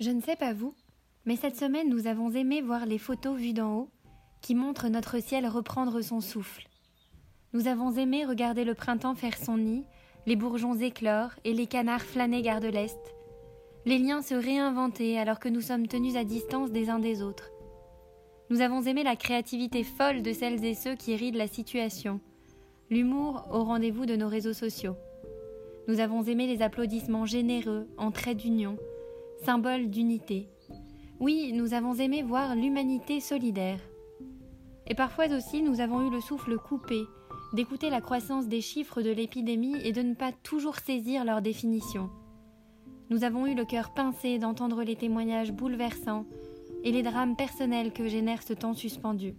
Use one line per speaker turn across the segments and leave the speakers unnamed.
Je ne sais pas vous, mais cette semaine nous avons aimé voir les photos vues d'en haut qui montrent notre ciel reprendre son souffle. Nous avons aimé regarder le printemps faire son nid, les bourgeons éclore et les canards flâner gare de l'Est. Les liens se réinventer alors que nous sommes tenus à distance des uns des autres. Nous avons aimé la créativité folle de celles et ceux qui rident la situation, l'humour au rendez-vous de nos réseaux sociaux. Nous avons aimé les applaudissements généreux en trait d'union, symbole d'unité. Oui, nous avons aimé voir l'humanité solidaire. Et parfois aussi, nous avons eu le souffle coupé d'écouter la croissance des chiffres de l'épidémie et de ne pas toujours saisir leur définition. Nous avons eu le cœur pincé d'entendre les témoignages bouleversants et les drames personnels que génère ce temps suspendu.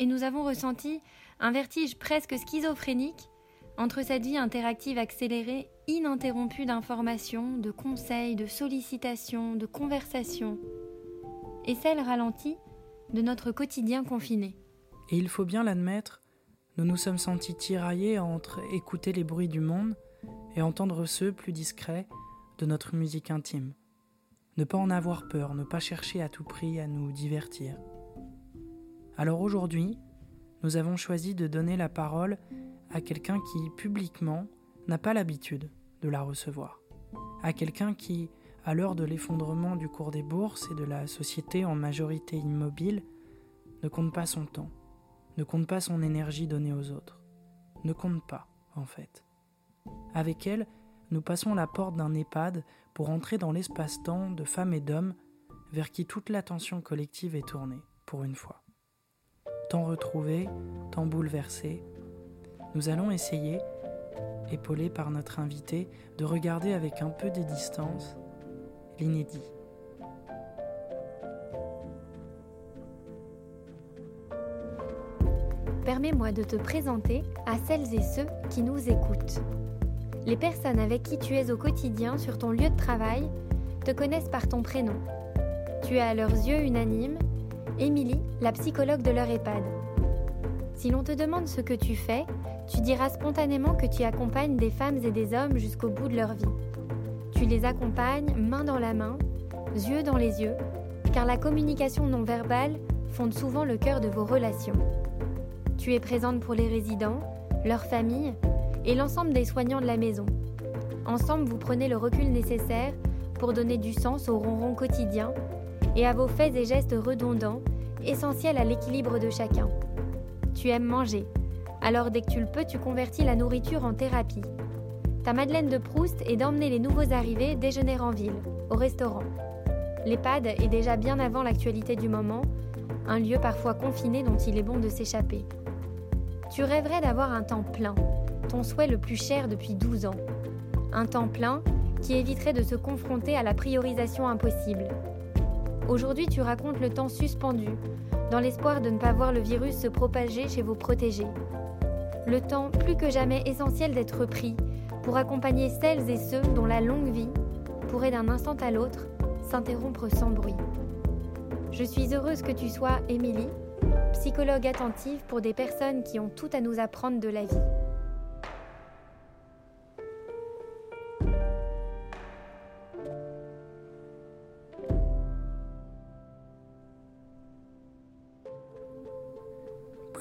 Et nous avons ressenti un vertige presque schizophrénique entre cette vie interactive accélérée, ininterrompue d'informations, de conseils, de sollicitations, de conversations, et celle ralentie de notre quotidien confiné.
Et il faut bien l'admettre, nous nous sommes sentis tiraillés entre écouter les bruits du monde et entendre ceux plus discrets de notre musique intime. Ne pas en avoir peur, ne pas chercher à tout prix à nous divertir. Alors aujourd'hui, nous avons choisi de donner la parole à quelqu'un qui, publiquement, n'a pas l'habitude de la recevoir. À quelqu'un qui, à l'heure de l'effondrement du cours des bourses et de la société en majorité immobile, ne compte pas son temps, ne compte pas son énergie donnée aux autres, ne compte pas, en fait. Avec elle, nous passons la porte d'un EHPAD pour entrer dans l'espace-temps de femmes et d'hommes vers qui toute l'attention collective est tournée, pour une fois. Tant retrouvé, tant bouleversé, nous allons essayer, épaulés par notre invité, de regarder avec un peu de distance l'inédit.
Permets-moi de te présenter à celles et ceux qui nous écoutent. Les personnes avec qui tu es au quotidien sur ton lieu de travail te connaissent par ton prénom. Tu es à leurs yeux unanime, Émilie, la psychologue de leur EHPAD. Si l'on te demande ce que tu fais, tu diras spontanément que tu accompagnes des femmes et des hommes jusqu'au bout de leur vie. Tu les accompagnes main dans la main, yeux dans les yeux, car la communication non verbale fonde souvent le cœur de vos relations. Tu es présente pour les résidents, leurs familles et l'ensemble des soignants de la maison. Ensemble, vous prenez le recul nécessaire pour donner du sens au ronron quotidien et à vos faits et gestes redondants, essentiels à l'équilibre de chacun. Tu aimes manger, alors dès que tu le peux, tu convertis la nourriture en thérapie. Ta Madeleine de Proust est d'emmener les nouveaux arrivés déjeuner en ville, au restaurant. L'EHPAD est déjà bien avant l'actualité du moment, un lieu parfois confiné dont il est bon de s'échapper. Tu rêverais d'avoir un temps plein, ton souhait le plus cher depuis 12 ans. Un temps plein qui éviterait de se confronter à la priorisation impossible. Aujourd'hui, tu racontes le temps suspendu, dans l'espoir de ne pas voir le virus se propager chez vos protégés. Le temps plus que jamais essentiel d'être pris pour accompagner celles et ceux dont la longue vie pourrait d'un instant à l'autre s'interrompre sans bruit. Je suis heureuse que tu sois, Émilie, psychologue attentive pour des personnes qui ont tout à nous apprendre de la vie.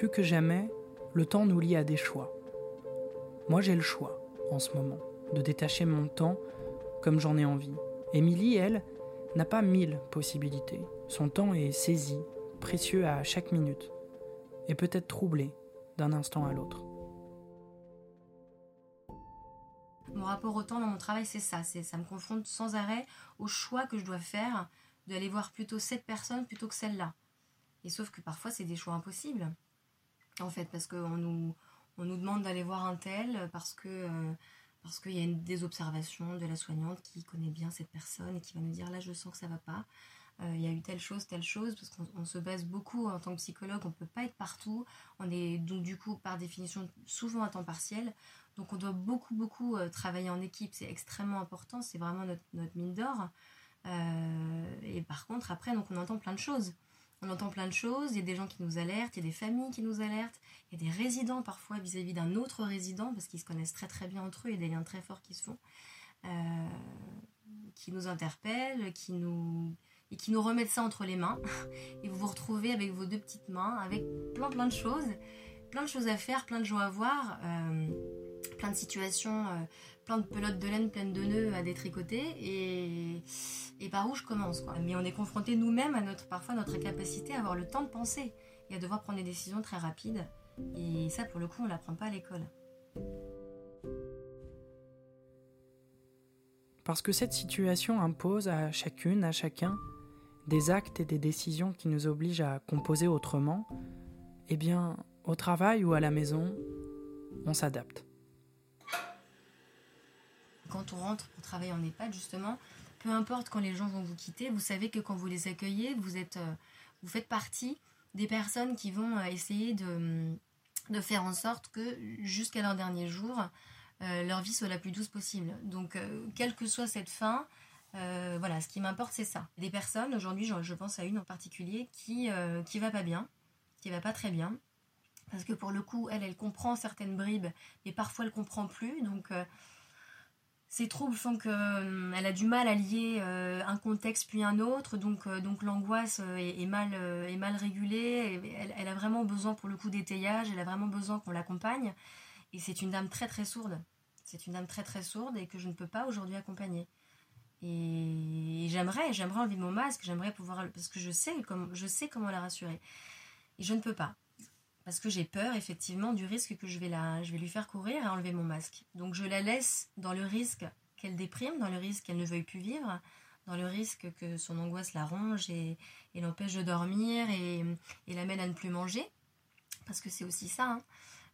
Plus que jamais, le temps nous lie à des choix. Moi j'ai le choix, en ce moment, de détacher mon temps comme j'en ai envie. Émilie, elle, n'a pas mille possibilités. Son temps est saisi, précieux à chaque minute, et peut-être troublé d'un instant à l'autre.
Mon rapport au temps dans mon travail, c'est ça. C'est, ça me confronte sans arrêt au choix que je dois faire d'aller voir plutôt cette personne plutôt que celle-là. Et sauf que parfois, c'est des choix impossibles en fait, parce qu'on nous, on nous demande d'aller voir un tel, parce que euh, parce qu'il y a une, des observations de la soignante qui connaît bien cette personne et qui va nous dire là je sens que ça va pas, euh, il y a eu telle chose, telle chose, parce qu'on se base beaucoup en tant que psychologue, on ne peut pas être partout, on est donc du coup par définition souvent à temps partiel, donc on doit beaucoup beaucoup euh, travailler en équipe, c'est extrêmement important, c'est vraiment notre, mine d'or. et par contre après on entend plein de choses on entend plein de choses, il y a des gens qui nous alertent, il y a des familles qui nous alertent, il y a des résidents parfois vis-à-vis d'un autre résident, parce qu'ils se connaissent très très bien entre eux, il y a des liens très forts qui se font, euh, qui nous interpellent, qui nous et qui nous remettent ça entre les mains. Et vous vous retrouvez avec vos deux petites mains, avec plein plein de choses, plein de choses à faire, plein de joie à voir, euh, plein de situations, euh, plein de pelotes de laine pleines de nœuds à détricoter et, par où je commence quoi. Mais on est confronté nous-mêmes à notre parfois notre incapacité à avoir le temps de penser et à devoir prendre des décisions très rapides. Et ça pour le coup on l'apprend pas à l'école.
Parce que cette situation impose à chacune, à chacun, des actes et des décisions qui nous obligent à composer autrement, eh bien, au travail ou à la maison, on s'adapte.
Quand on rentre pour travailler en EHPAD, justement, peu importe quand les gens vont vous quitter, vous savez que quand vous les accueillez, vous, êtes, euh, vous faites partie des personnes qui vont euh, essayer de, de faire en sorte que jusqu'à leur dernier jour, euh, leur vie soit la plus douce possible. Donc, quelle que soit cette fin, euh, voilà, ce qui m'importe, c'est ça. Des personnes, aujourd'hui, je, pense à une en particulier, qui, euh, qui va pas bien, qui va pas très bien. Parce que pour le coup, elle, elle comprend certaines bribes, mais parfois elle comprend plus. Donc, euh, ces troubles font qu'elle a du mal à lier un contexte puis un autre. Donc, donc l'angoisse est, mal, est régulée. Elle, elle, a vraiment besoin, pour le coup, d'étayage. Elle a vraiment besoin qu'on l'accompagne. Et c'est une dame très, très sourde. C'est une dame très, très sourde et que je ne peux pas aujourd'hui accompagner. Et j'aimerais, j'aimerais enlever mon masque, j'aimerais pouvoir, parce que je sais, comme, je sais comment la rassurer. Et je ne peux pas. Parce que j'ai peur, effectivement, du risque que je vais, la, je vais lui faire courir et enlever mon masque. Donc je la laisse dans le risque qu'elle déprime, dans le risque qu'elle ne veuille plus vivre, dans le risque que son angoisse la ronge et, l'empêche de dormir et, l'amène à ne plus manger. Parce que c'est aussi ça. Hein.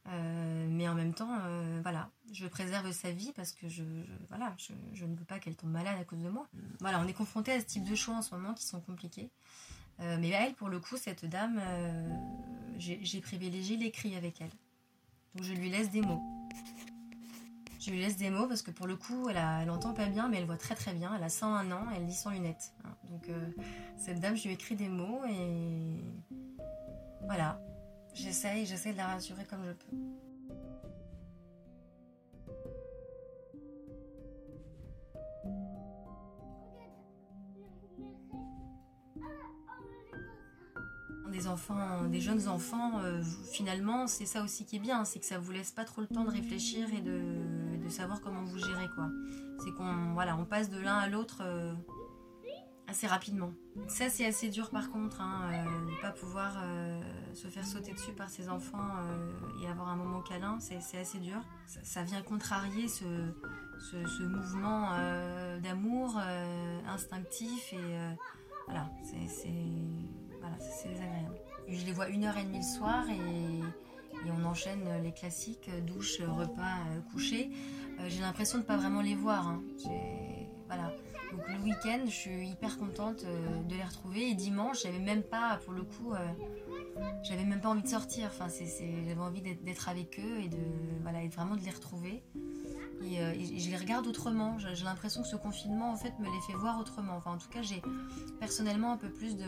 Euh, mais en même temps, euh, voilà, je préserve sa vie parce que je, voilà, je, ne veux pas qu'elle tombe malade à cause de moi. Voilà, on est confronté à ce type de choix en ce moment qui sont compliqués. Euh, mais elle, pour le coup, cette dame, j'ai privilégié l'écrit avec elle. Donc je lui laisse des mots. Je lui laisse des mots parce que pour le coup, elle, a, elle entend pas bien, mais elle voit très très bien. Elle a 101 ans, elle lit sans lunettes. Hein. Donc cette dame, je lui écris des mots et voilà, J'essaye, j'essaye de la rassurer comme je peux. Enfants, des jeunes enfants, euh, finalement, c'est ça aussi qui est bien, c'est que ça vous laisse pas trop le temps de réfléchir et de, savoir comment vous gérez quoi. C'est qu'on voilà, on passe de l'un à l'autre. Euh, assez rapidement. Ça, c'est assez dur par contre, hein, euh, ne pas pouvoir euh, se faire sauter dessus par ses enfants euh, et avoir un moment câlin, c'est assez dur. Ça, vient contrarier ce, ce, mouvement d'amour instinctif et voilà, c'est voilà, désagréable. Je les vois une heure et demie le soir et, et on enchaîne les classiques, douche, repas, coucher. J'ai l'impression de ne pas vraiment les voir. Hein. Voilà. Donc le week-end, je suis hyper contente euh, de les retrouver. Et dimanche, j'avais même pas, pour le coup, euh, j'avais même pas envie de sortir. Enfin, j'avais envie d'être avec eux et de, voilà, vraiment de les retrouver. Et, euh, je les regarde autrement. J'ai l'impression que ce confinement, en fait, me les fait voir autrement. Enfin, en tout cas, j'ai personnellement un peu plus de,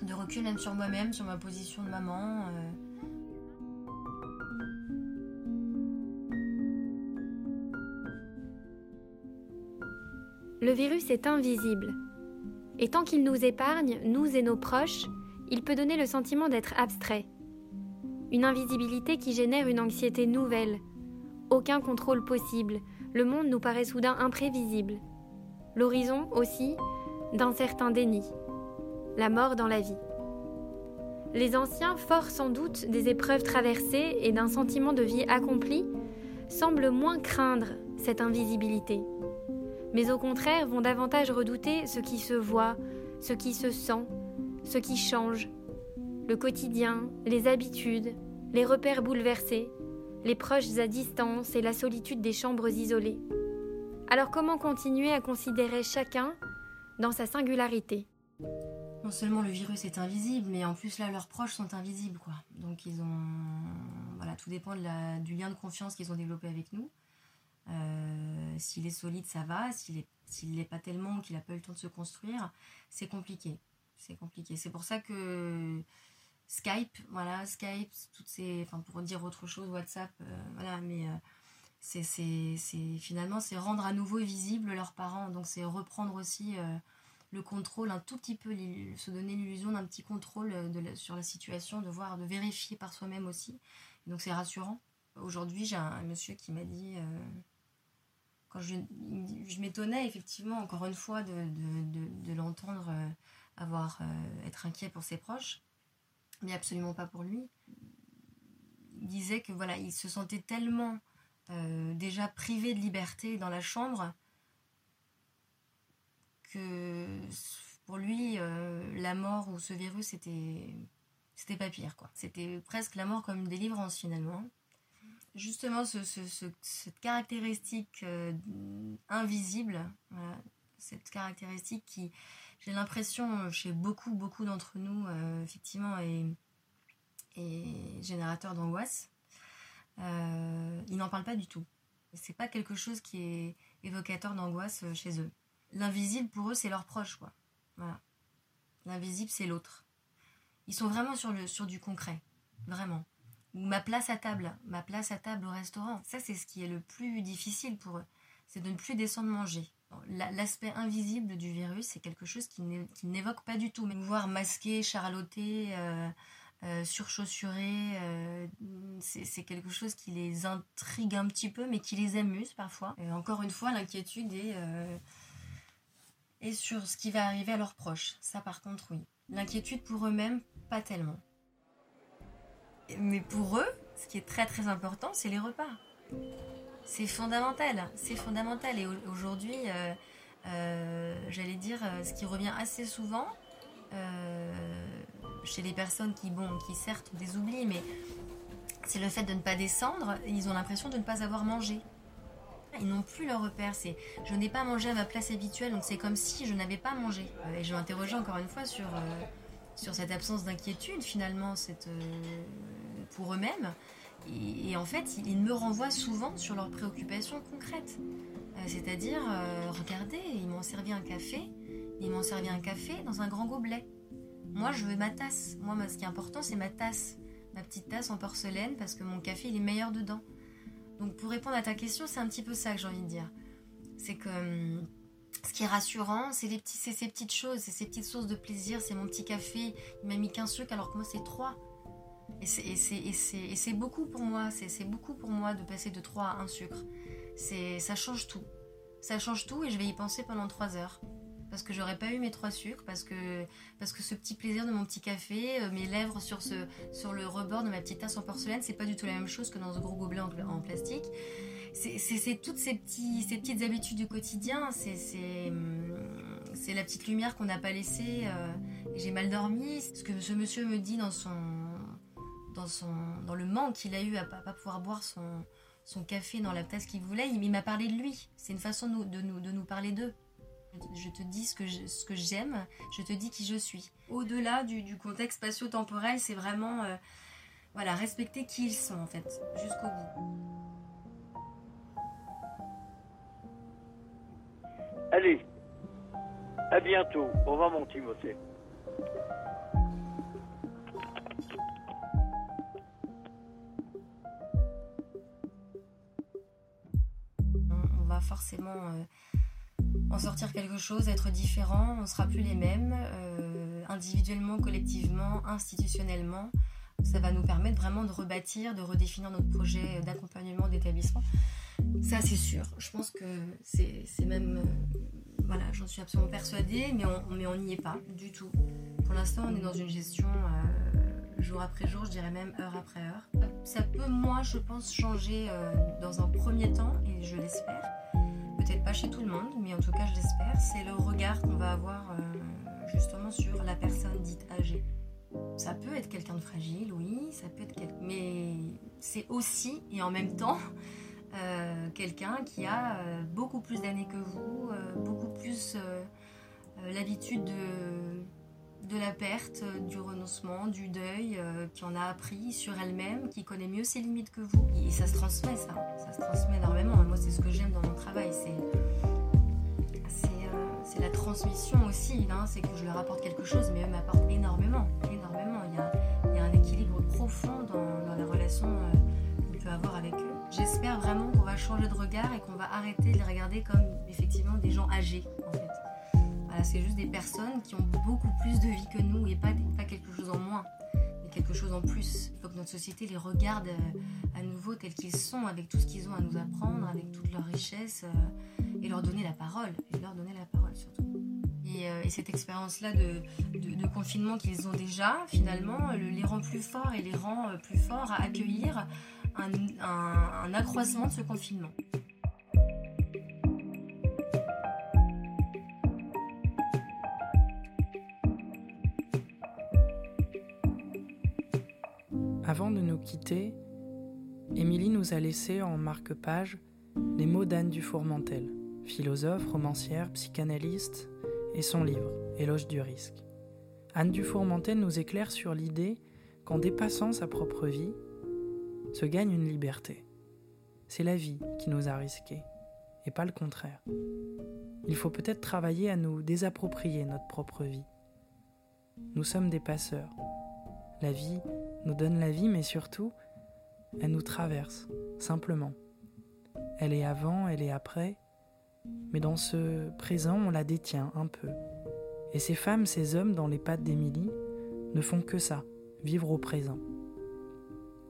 de recul même sur moi-même, sur ma position de maman.
Le virus est invisible. Et tant qu'il nous épargne, nous et nos proches, il peut donner le sentiment d'être abstrait. Une invisibilité qui génère une anxiété nouvelle. Aucun contrôle possible. Le monde nous paraît soudain imprévisible. L'horizon aussi d'un certain déni. La mort dans la vie. Les anciens, forts sans doute des épreuves traversées et d'un sentiment de vie accompli, semblent moins craindre cette invisibilité mais au contraire vont davantage redouter ce qui se voit, ce qui se sent, ce qui change, le quotidien, les habitudes, les repères bouleversés, les proches à distance et la solitude des chambres isolées. Alors comment continuer à considérer chacun dans sa singularité?
Non seulement le virus est invisible, mais en plus là leurs proches sont invisibles quoi. Donc ils ont voilà tout dépend du lien de confiance qu'ils ont développé avec nous. Euh, s'il est solide, ça va. S'il n'est pas tellement, qu'il n'a pas eu le temps de se construire, c'est compliqué. C'est compliqué. C'est pour ça que Skype, voilà, Skype, toutes ces, enfin pour dire autre chose, WhatsApp, euh, voilà, mais euh, c'est finalement c'est rendre à nouveau visible leurs parents. Donc c'est reprendre aussi le contrôle un tout petit peu, se donner l'illusion d'un petit contrôle sur la situation, de voir, de vérifier par soi-même aussi. Donc c'est rassurant. Aujourd'hui, j'ai un, monsieur qui m'a dit, euh, quand je, m'étonnais effectivement encore une fois de, l'entendre euh, avoir euh, être inquiet pour ses proches, mais absolument pas pour lui. Il disait que voilà, il se sentait tellement déjà privé de liberté dans la chambre que pour lui, la mort ou ce virus, c'était c'était pas pire quoi. C'était presque la mort comme une délivrance finalement. Justement, ce, cette caractéristique euh, invisible, cette caractéristique qui, j'ai l'impression, chez beaucoup, beaucoup d'entre nous, euh, effectivement, est, est générateur d'angoisse. Euh, ils n'en parlent pas du tout. C'est pas quelque chose qui est évocateur d'angoisse chez eux. L'invisible pour eux, c'est leur proche, quoi. L'invisible, c'est l'autre. Ils sont vraiment sur, le, sur du concret, vraiment. Ou ma place à table, ma place à table au restaurant. Ça, c'est ce qui est le plus difficile pour eux. C'est de ne plus descendre manger. L'aspect invisible du virus, c'est quelque chose qui n'évoque pas du tout. Mais voir masqué, charloté, euh, euh, surchaussuré, euh, c'est quelque chose qui les intrigue un petit peu, mais qui les amuse parfois. Et encore une fois, l'inquiétude est, est sur ce qui va arriver à leurs proches. Ça, par contre, oui. L'inquiétude pour eux-mêmes, pas tellement. Mais pour eux, ce qui est très très important, c'est les repas. C'est fondamental, c'est fondamental. Et aujourd'hui, euh, euh, j'allais dire, euh, ce qui revient assez souvent chez les personnes qui, bon, qui certes ont des oublis, mais c'est le fait de ne pas descendre. Ils ont l'impression de ne pas avoir mangé. Ils n'ont plus leur repère. C'est je n'ai pas mangé à ma place habituelle, donc c'est comme si je n'avais pas mangé. Et je m'interrogeais encore une fois sur sur cette absence d'inquiétude finalement cette, euh, pour eux-mêmes. Et, en fait, ils, me renvoient souvent sur leurs préoccupations concrètes. Euh, c'est-à-dire, euh, regardez, ils m'ont servi un café, ils m'ont servi un café dans un grand gobelet. Moi, je veux ma tasse. Moi, ce qui est important, c'est ma tasse. Ma petite tasse en porcelaine, parce que mon café, il est meilleur dedans. Donc, pour répondre à ta question, c'est un petit peu ça que j'ai envie de dire. C'est que hum, ce qui est rassurant, c'est ces petites choses, c'est ces petites sources de plaisir. C'est mon petit café, il m'a mis qu'un sucre alors que moi c'est trois. Et c'est beaucoup pour moi, c'est beaucoup pour moi de passer de 3 à un sucre. Ça change tout. Ça change tout et je vais y penser pendant 3 heures. Parce que j'aurais pas eu mes trois sucres, parce que, parce que ce petit plaisir de mon petit café, euh, mes lèvres sur, ce, sur le rebord de ma petite tasse en porcelaine, c'est pas du tout la même chose que dans ce gros gobelet en plastique c'est toutes ces, petits, ces petites habitudes du quotidien. Hum, c'est la petite lumière qu'on n'a pas laissée. Euh, j'ai mal dormi. Ce que ce monsieur me dit dans, son, dans, son, dans le manque qu'il a eu à ne pas pouvoir boire son, son café dans la tasse qu'il voulait, il, m'a parlé de lui. C'est une façon de, de, nous, de nous parler d'eux. Je te dis ce que j'aime, je, te dis qui je suis. Au-delà du, du, contexte spatio-temporel, c'est vraiment euh, voilà, respecter qui ils sont en fait, jusqu'au bout.
Allez, à bientôt. Au revoir mon Timothée.
On va forcément euh, en sortir quelque chose, être différent, on sera plus les mêmes, euh, individuellement, collectivement, institutionnellement. Ça va nous permettre vraiment de rebâtir, de redéfinir notre projet d'accompagnement d'établissement. Ça, c'est sûr. Je pense que c'est même. Euh, voilà, j'en suis absolument persuadée, mais on n'y est pas du tout. Pour l'instant, on est dans une gestion euh, jour après jour, je dirais même heure après heure. Ça peut, moi, je pense, changer dans un premier temps, et je l'espère. Peut-être pas chez tout le monde, mais en tout cas, je l'espère. C'est le regard qu'on va avoir justement sur la personne dite âgée. Ça peut être quelqu'un de fragile, oui, ça peut être quelqu'un. Mais c'est aussi, et en même temps, euh, quelqu'un qui a euh, beaucoup plus d'années que vous, euh, beaucoup plus l'habitude de, de, la perte, du renoncement, du deuil, qui en a appris sur elle-même, qui connaît mieux ses limites que vous. Et ça se transmet, ça. Ça se transmet énormément. Moi, c'est ce que j'aime dans mon travail. C'est c'est la transmission aussi, hein. c'est que je leur apporte quelque chose, mais eux m'apportent énormément, énormément. Il y, a, un équilibre profond dans, les relations qu'on peut avoir avec eux. j'espère vraiment qu'on va changer de regard et qu'on va arrêter de les regarder comme effectivement des gens âgés c'est juste des personnes qui ont beaucoup plus de vie que nous et pas, quelque chose en moins, mais quelque chose en plus. Il faut que notre société les regarde euh, à nouveau tels qu'ils sont, avec tout ce qu'ils ont à nous apprendre, avec toute leur richesse, euh, et leur donner la parole, et leur donner la parole surtout. Et, euh, et cette expérience-là de, confinement qu'ils ont déjà, finalement, le- les rend plus forts et les rend plus forts à accueillir un accroissement de ce confinement.
Avant de nous quitter, Émilie nous a laissé en marque-page les mots d'Anne Dufourmentel, philosophe, romancière, psychanalyste, et son livre, Éloge du risque. Anne Dufourmentel nous éclaire sur l'idée qu'en dépassant sa propre vie, se gagne une liberté. C'est la vie qui nous a risqués, et pas le contraire. Il faut peut-être travailler à nous désapproprier notre propre vie. Nous sommes des passeurs. La vie nous donne la vie, mais surtout, elle nous traverse, simplement. Elle est avant, elle est après, mais dans ce présent, on la détient un peu. Et ces femmes, ces hommes dans les pattes d'Émilie ne font que ça, vivre au présent.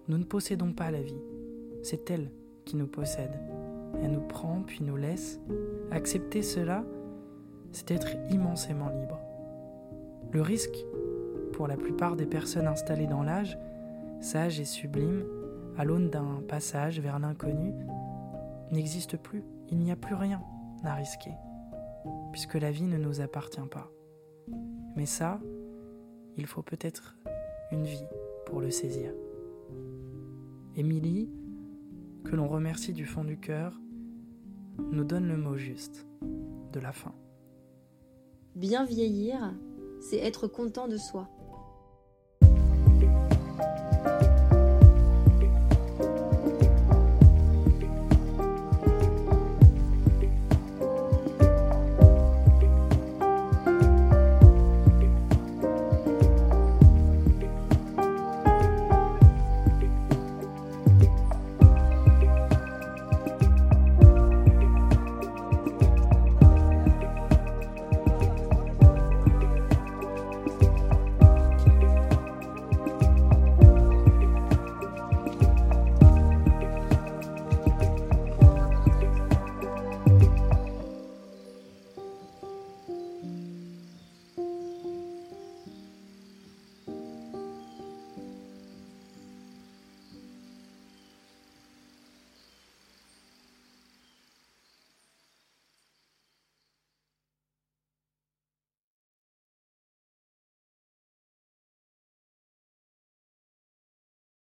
Nous ne possédons pas la vie, c'est elle qui nous possède. Elle nous prend puis nous laisse. Accepter cela, c'est être immensément libre. Le risque, pour la plupart des personnes installées dans l'âge, sage et sublime, à l'aune d'un passage vers l'inconnu, n'existe plus. Il n'y a plus rien à risquer, puisque la vie ne nous appartient pas. Mais ça, il faut peut-être une vie pour le saisir. Émilie, que l'on remercie du fond du cœur, nous donne le mot juste de la fin.
Bien vieillir, c'est être content de soi.